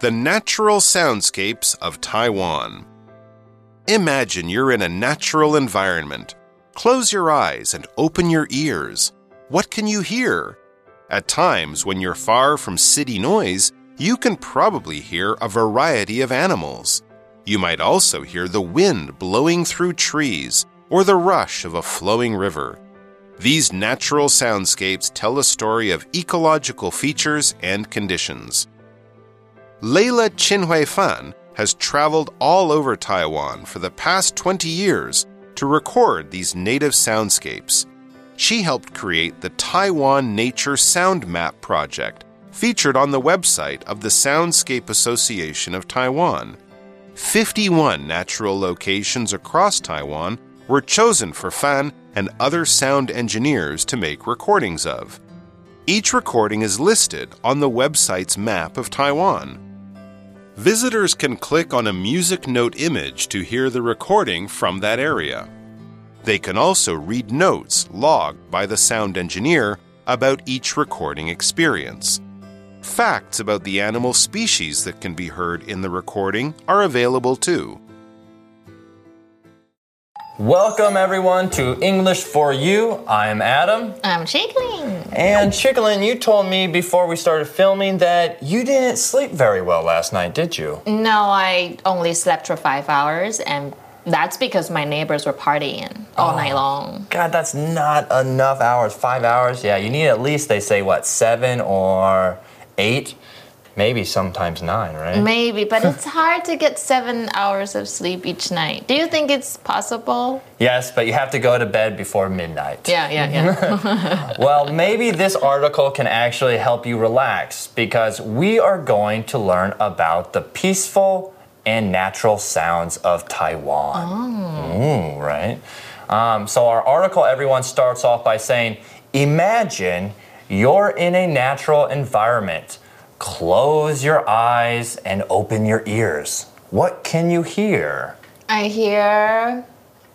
The Natural Soundscapes of Taiwan. Imagine you're in a natural environment. Close your eyes and open your ears. What can you hear? At times, when you're far from city noise, you can probably hear a variety of animals. You might also hear the wind blowing through trees or the rush of a flowing river. These natural soundscapes tell a story of ecological features and conditions. Leila Chinhui Fan has traveled all over Taiwan for the past 20 years to record these native soundscapes. She helped create the Taiwan Nature Sound Map project, featured on the website of the Soundscape Association of Taiwan. 51 natural locations across Taiwan were chosen for Fan and other sound engineers to make recordings of. Each recording is listed on the website's map of Taiwan. Visitors can click on a music note image to hear the recording from that area. They can also read notes logged by the sound engineer about each recording experience. Facts about the animal species that can be heard in the recording are available too. Welcome everyone to English for You. I'm Adam. I'm Chickling. And Chicklin, you told me before we started filming that you didn't sleep very well last night, did you? No, I only slept for five hours, and that's because my neighbors were partying all oh, night long. God, that's not enough hours. Five hours? Yeah, you need at least, they say, what, seven or eight, maybe sometimes nine, right? Maybe, but it's hard to get seven hours of sleep each night. Do you think it's possible? Yes, but you have to go to bed before midnight. Yeah, yeah, yeah. well, maybe this article can actually help you relax because we are going to learn about the peaceful and natural sounds of Taiwan. Oh. Ooh, right? Um, so, our article, everyone starts off by saying, Imagine you're in a natural environment. Close your eyes and open your ears. What can you hear? I hear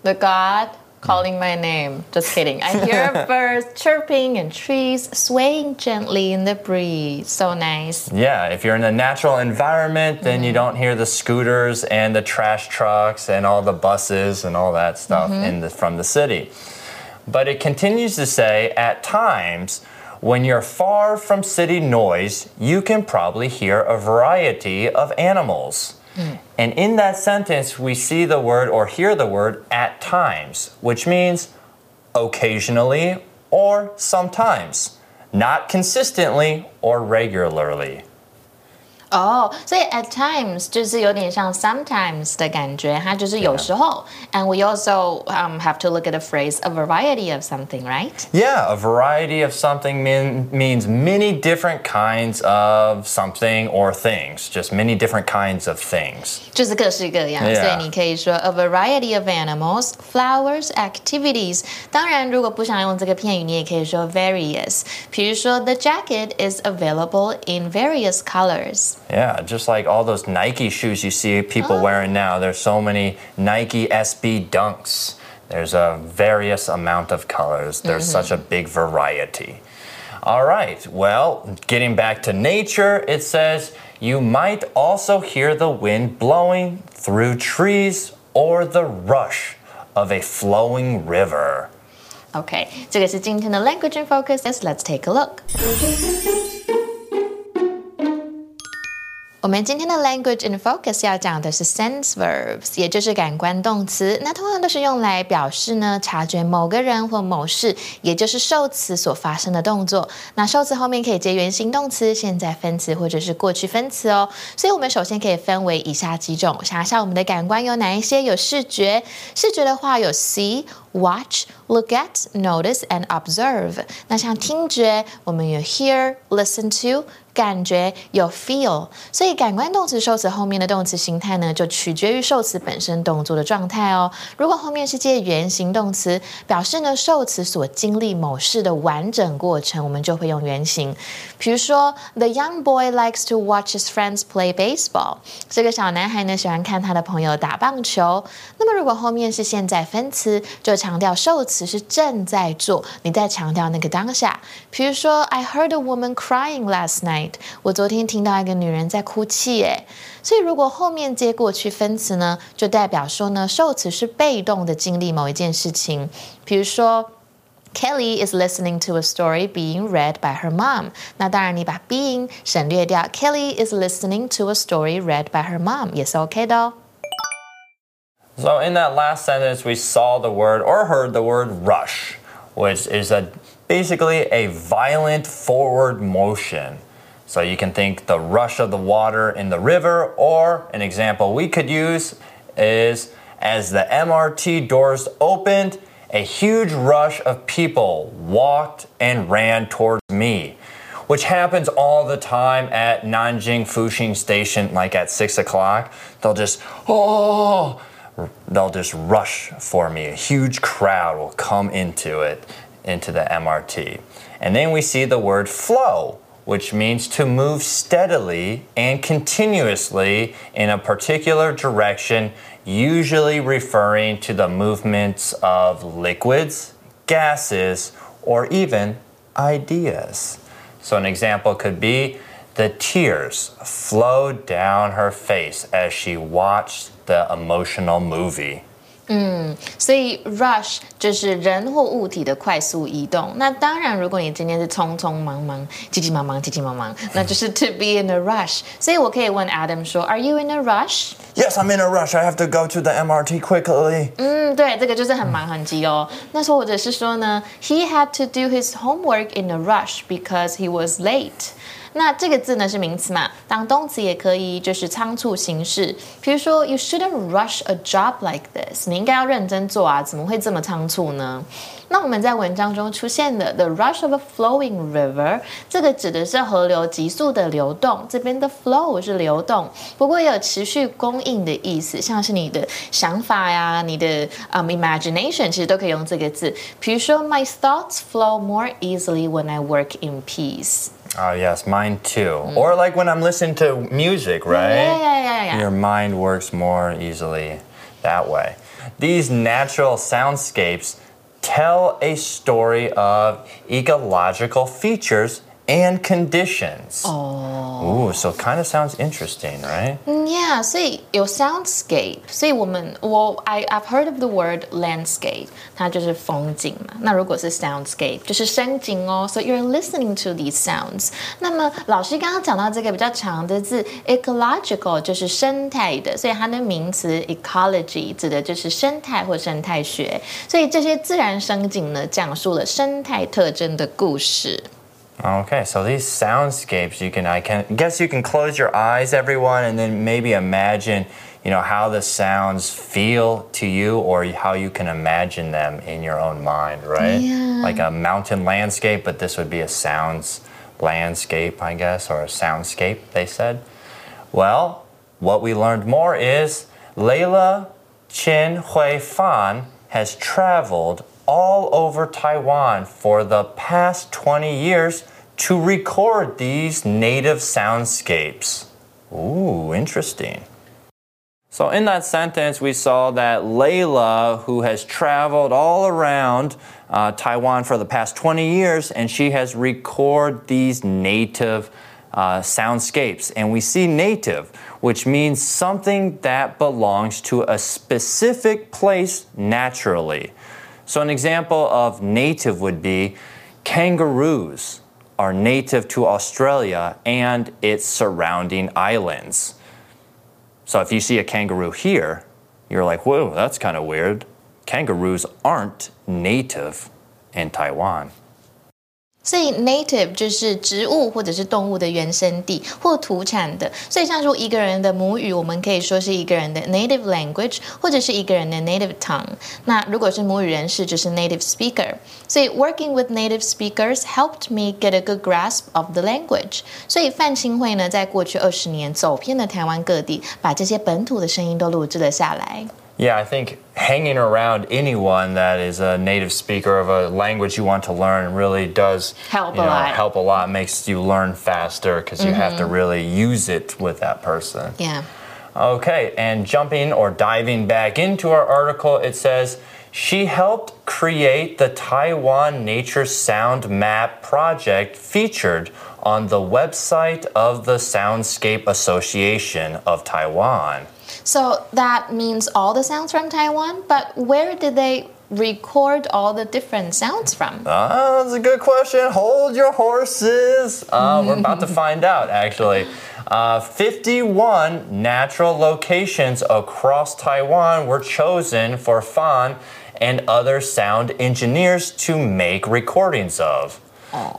the God calling my name. Just kidding. I hear birds chirping and trees swaying gently in the breeze. So nice. Yeah, if you're in a natural environment, then mm -hmm. you don't hear the scooters and the trash trucks and all the buses and all that stuff mm -hmm. in the, from the city. But it continues to say at times, when you're far from city noise, you can probably hear a variety of animals. Mm. And in that sentence, we see the word or hear the word at times, which means occasionally or sometimes, not consistently or regularly. 哦，所以 at times 就是有点像 sometimes 的感觉，它就是有时候。And we also um, have to look at the phrase a variety of something, right? Yeah, a variety of something mean, means many different kinds of something or things, just many different kinds of things. 就是各式各样，所以你可以说 a variety of animals, flowers, activities。当然，如果不想用这个片语，你也可以说 various。比如说，the jacket is available in various colors。 yeah, just like all those Nike shoes you see people oh. wearing now. There's so many Nike SB Dunks. There's a various amount of colors. There's mm -hmm. such a big variety. All right, well, getting back to nature, it says you might also hear the wind blowing through trees or the rush of a flowing river. Okay, 这个是今天的 language in focus. Let's take a look. 我们今天的 language in focus 要讲的是 sense verbs，也就是感官动词。那通常都是用来表示呢，察觉某个人或某事，也就是受词所发生的动作。那受词后面可以接原形动词、现在分词或者是过去分词哦。所以我们首先可以分为以下几种。想一下我们的感官有哪一些？有视觉，视觉的话有 see。watch, look at, notice, and observe。那像听觉，我们有 hear, listen to。感觉有 feel，所以感官动词受词后面的动词形态呢，就取决于受词本身动作的状态哦。如果后面是接原形动词，表示呢受词所经历某事的完整过程，我们就会用原形。比如说，The young boy likes to watch his friends play baseball。这个小男孩呢喜欢看他的朋友打棒球。那么如果后面是现在分词，就强调受词是正在做，你在强调那个当下。比如说，I heard a woman crying last night。night。我昨天听到一个女人在哭泣，诶，所以如果后面接过去分词呢，就代表说呢，受词是被动的经历某一件事情。比如说，Kelly is listening to a story being read by her mom。那当然，你把 being 省略掉，Kelly is listening to a story read by her mom 也是 OK 的哦。So in that last sentence, we saw the word or heard the word rush, which is a basically a violent forward motion. So you can think the rush of the water in the river, or an example we could use is as the MRT doors opened, a huge rush of people walked and ran towards me, which happens all the time at Nanjing Fuxing Station, like at six o'clock. They'll just, oh, they'll just rush for me. A huge crowd will come into it, into the MRT. And then we see the word flow, which means to move steadily and continuously in a particular direction, usually referring to the movements of liquids, gases, or even ideas. So, an example could be the tears flowed down her face as she watched the emotional movie. 嗯，所以 rush 就是人或物体的快速移动。那当然，如果你今天是匆匆忙忙、急急忙忙、急急忙忙，那就是 to be in a rush。所以我可以问 Adam 说：“Are you in a rush？” Yes, I'm in a rush. I have to go to the MRT quickly. 嗯，对，这个就是很忙很急哦。那时候或者是说呢，He had to do his homework in a rush because he was late. 那这个字呢是名词嘛？当动词也可以，就是仓促行事。比如说，You shouldn't rush a job like this。你应该要认真做啊，怎么会这么仓促呢？那我们在文章中出现的 the rush of a flowing river，这个指的是河流急速的流动。这边的 flow 是流动，不过也有持续供应的意思，像是你的想法呀，你的嗯 imagination，其实都可以用这个字。比如说，My thoughts flow more easily when I work in peace。Oh, yes, mine too. Mm. Or like when I'm listening to music, right? Yeah, yeah, yeah, yeah. Your mind works more easily that way. These natural soundscapes tell a story of ecological features and conditions. Oh. Ooh, so kind of sounds interesting, right? Mm, yeah, 所以有 soundscape，所以我们我 I I've heard of the word landscape. landscape，它就是风景嘛。那如果是 So you're listening to these sounds。那么老师刚刚讲到这个比较长的字，ecological 就是生态的，所以它的名词 ecology 指的就是生态或生态学。所以这些自然声景呢，讲述了生态特征的故事。Okay, so these soundscapes, you can, I can guess you can close your eyes, everyone, and then maybe imagine, you know, how the sounds feel to you or how you can imagine them in your own mind, right? Yeah. Like a mountain landscape, but this would be a sounds landscape, I guess, or a soundscape, they said. Well, what we learned more is Layla Chin Hui Fan has traveled all over Taiwan for the past 20 years to record these native soundscapes. Ooh, interesting. So, in that sentence, we saw that Layla, who has traveled all around uh, Taiwan for the past 20 years, and she has recorded these native uh, soundscapes. And we see native, which means something that belongs to a specific place naturally. So, an example of native would be kangaroos are native to Australia and its surrounding islands. So, if you see a kangaroo here, you're like, whoa, that's kind of weird. Kangaroos aren't native in Taiwan. 所以 native 就是植物或者是动物的原生地或土产的。所以像说一个人的母语，我们可以说是一个人的 native language，或者是一个人的 native tongue。那如果是母语人士，就是 native speaker。所以 working with native speakers helped me get a good grasp of the language。所以范清慧呢，在过去二十年走遍了台湾各地，把这些本土的声音都录制了下来。Yeah, I think hanging around anyone that is a native speaker of a language you want to learn really does help you a know, lot. Help a lot makes you learn faster because you have to mm-hmm. really use it with that person. Yeah. Okay, and jumping or diving back into our article, it says she helped create the Taiwan Nature Sound Map project featured on the website of the Soundscape Association of Taiwan. So that means all the sounds from Taiwan, but where did they record all the different sounds from? Ah, that's a good question. Hold your horses. Uh, we're about to find out, actually. Uh, 51 natural locations across Taiwan were chosen for Fan and other sound engineers to make recordings of.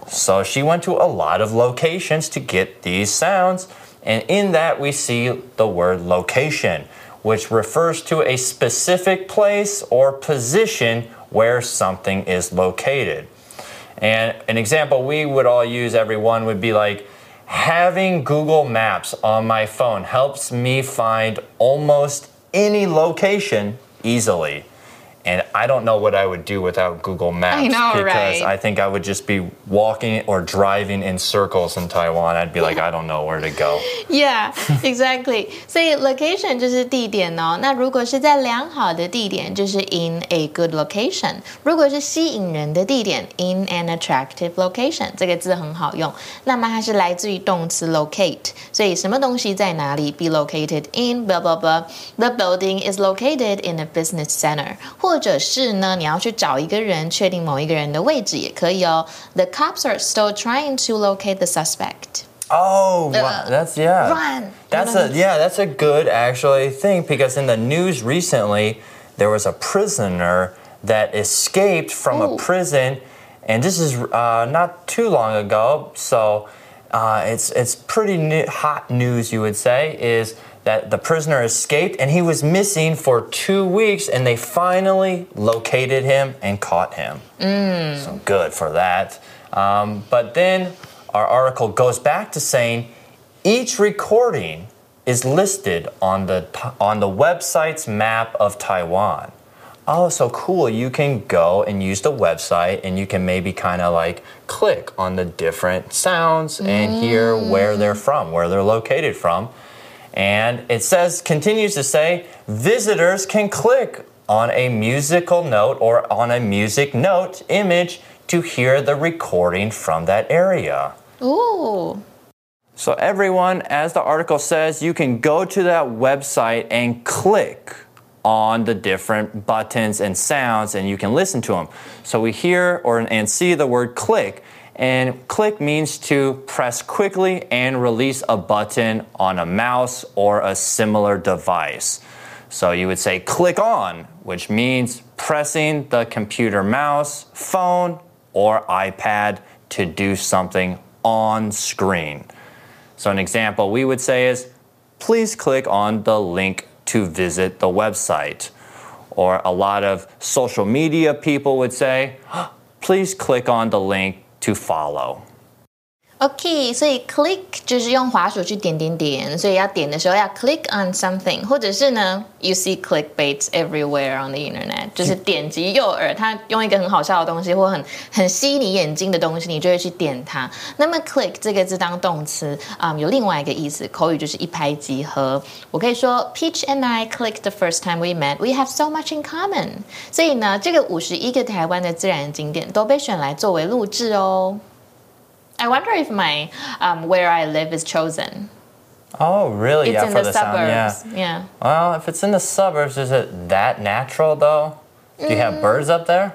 So she went to a lot of locations to get these sounds, and in that we see the word location, which refers to a specific place or position where something is located. And an example we would all use, everyone, would be like having Google Maps on my phone helps me find almost any location easily And I don't know what I would do without Google Maps I know, because right? I think I would just be walking or driving in circles in Taiwan. I'd be like, I don't know where to go. Yeah, exactly. 所以 location 就是地点哦。那如果是在良好的地点，就是 in a good location；如果是吸引人的地点，in an attractive location。这个字很好用。那么它是来自于动词 locate，所以什么东西在哪里？Be located in blah blah blah. The building is located in a business center. 或 者是呢，你要去找一个人，确定某一个人的位置也可以哦。The cops are still trying to locate the suspect. Oh, wow. that's yeah. run. That's a yeah, that's a good actually thing because in the news recently there was a prisoner that escaped from Ooh. a prison, and this is uh, not too long ago. So uh, it's it's pretty new, hot news, you would say, is that the prisoner escaped and he was missing for two weeks, and they finally located him and caught him. So good for that. Um, but then our article goes back to saying each recording is listed on the on the website's map of Taiwan. Oh, so cool. You can go and use the website and you can maybe kind of like click on the different sounds and hear where they're from, where they're located from. And it says, continues to say, visitors can click on a musical note or on a music note image to hear the recording from that area. Ooh. So, everyone, as the article says, you can go to that website and click on the different buttons and sounds and you can listen to them. So, we hear or and see the word click, and click means to press quickly and release a button on a mouse or a similar device. So, you would say click on, which means pressing the computer mouse, phone, or iPad to do something on screen. So, an example we would say is please click on the link to visit the website. Or a lot of social media people would say, please click on the link to follow. OK，所以 click 就是用滑鼠去点点点，所以要点的时候要 click on something，或者是呢，you see clickbait everywhere on the internet，就是点击诱饵，它用一个很好笑的东西或很很吸你眼睛的东西，你就会去点它。那么 click 这个字当动词啊、有另外一个意思，口语就是一拍即合。我可以说 Peach and I clicked the first time we met. We have so much in common。所以呢，这个五十一个台湾的自然景点都被选来作为录制哦。I wonder if my um, where I live is chosen. Oh, really? It's yeah, in for the, the, sound. Yeah. suburbs. Yeah. Well, if it's in the suburbs, is it that natural though? Do you have birds up there?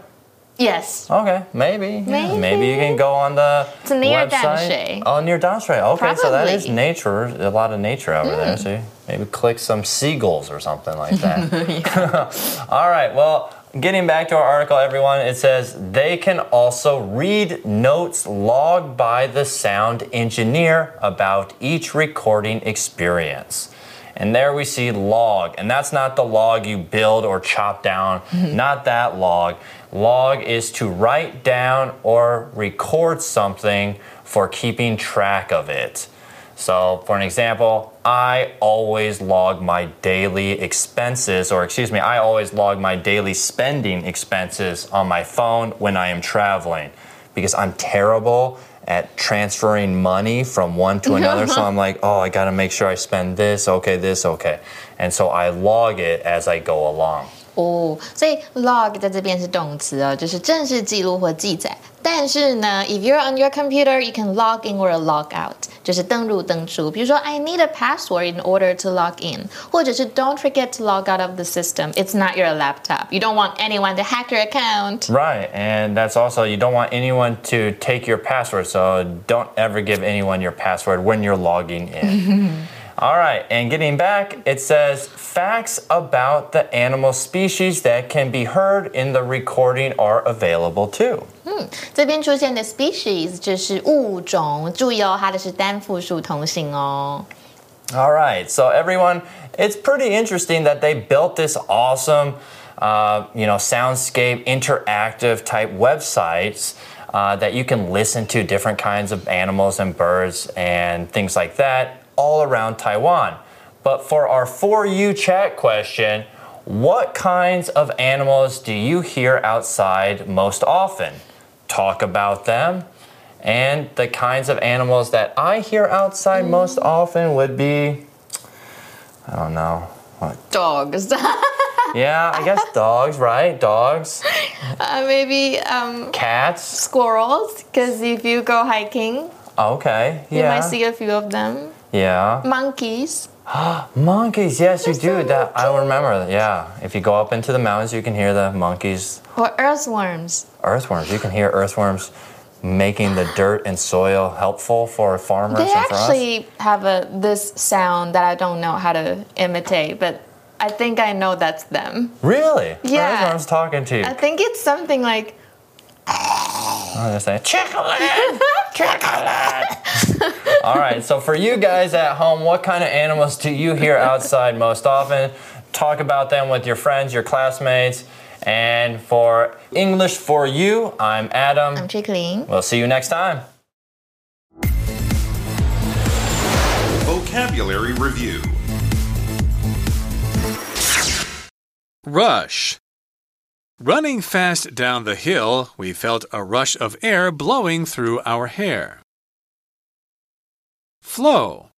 Yes. Okay, maybe. Yeah, Maybe you can go on the It's near website. Danshui. Oh, near Danshui. Okay, so that is nature. A lot of nature over there. So maybe click some seagulls or something like that. All right. Well, getting back to our article, everyone, it says they can also read notes logged by the sound engineer about each recording experience. And there we see log, and that's not the log you build or chop down, mm-hmm. not that log. Log is to write down or record something for keeping track of it. So, for an example, I always log my daily expenses, or excuse me, I always log my daily spending expenses on my phone when I am traveling because I'm terrible at transferring money from one to another. so I'm like, oh, I gotta make sure I spend this, okay, this, okay. And so I log it as I go along. 哦，所以 log 在这边是动词哦，就是正式记录或记载。但是呢，if you're on your computer, you can log in or log out，就是登入登出。比如说，I need a password in order to log in，或者是 Don't forget to log out of the system. It's not your laptop. You don't want anyone to hack your account. Right, and that's also you don't want anyone to take your password, so don't ever give anyone your password when you're logging in. All right, and getting back, it says facts about the animal species that can be heard in the recording are available too. 嗯，这边出现的 species 就是物种，注意哦，它的是单复数同形哦。All right, so everyone, it's pretty interesting that they built this awesome, uh, you know, soundscape interactive type websites. Uh, that you can listen to different kinds of animals and birds and things like that all around Taiwan. But for our For You chat question, what kinds of animals do you hear outside most often? Talk about them. And the kinds of animals that I hear outside mm. most often would be, I don't know. What? Dogs. yeah, I guess dogs, right? Dogs. Uh, maybe um, cats. Squirrels, because if you go hiking, okay, yeah. you might see a few of them. Yeah. Monkeys. monkeys, yes, you do. That I remember. Yeah, if you go up into the mountains, you can hear the monkeys. Or earthworms. Earthworms. You can hear earthworms making the dirt and soil helpful for farmers. They actually have a this sound that I don't know how to imitate, but I think I know that's them. Really? Yeah. Earthworms talking to you. I think it's something like. Oh, they're saying chocolate, chocolate. All right. So for you guys at home, what kind of animals do you hear outside most often? Talk about them with your friends, your classmates. And for English for you, I'm Adam. I'm Chickling. We'll see you next time. Vocabulary Review Rush Running fast down the hill, we felt a rush of air blowing through our hair. Flow.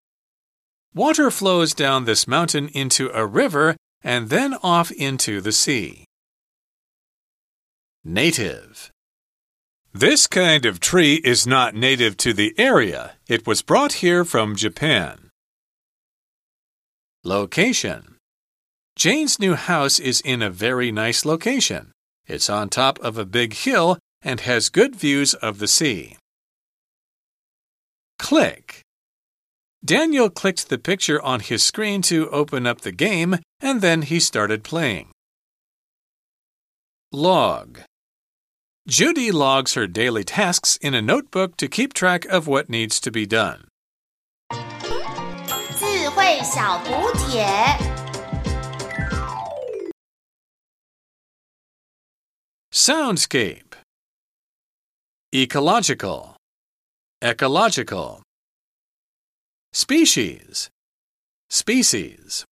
Water flows down this mountain into a river and then off into the sea. Native. This kind of tree is not native to the area. It was brought here from Japan. Location. Jane's new house is in a very nice location. It's on top of a big hill and has good views of the sea. Click. Daniel clicked the picture on his screen to open up the game, and then he started playing. Log. Judy logs her daily tasks in a notebook to keep track of what needs to be done. 智慧小补帖。Soundscape Ecological Ecological Species. Species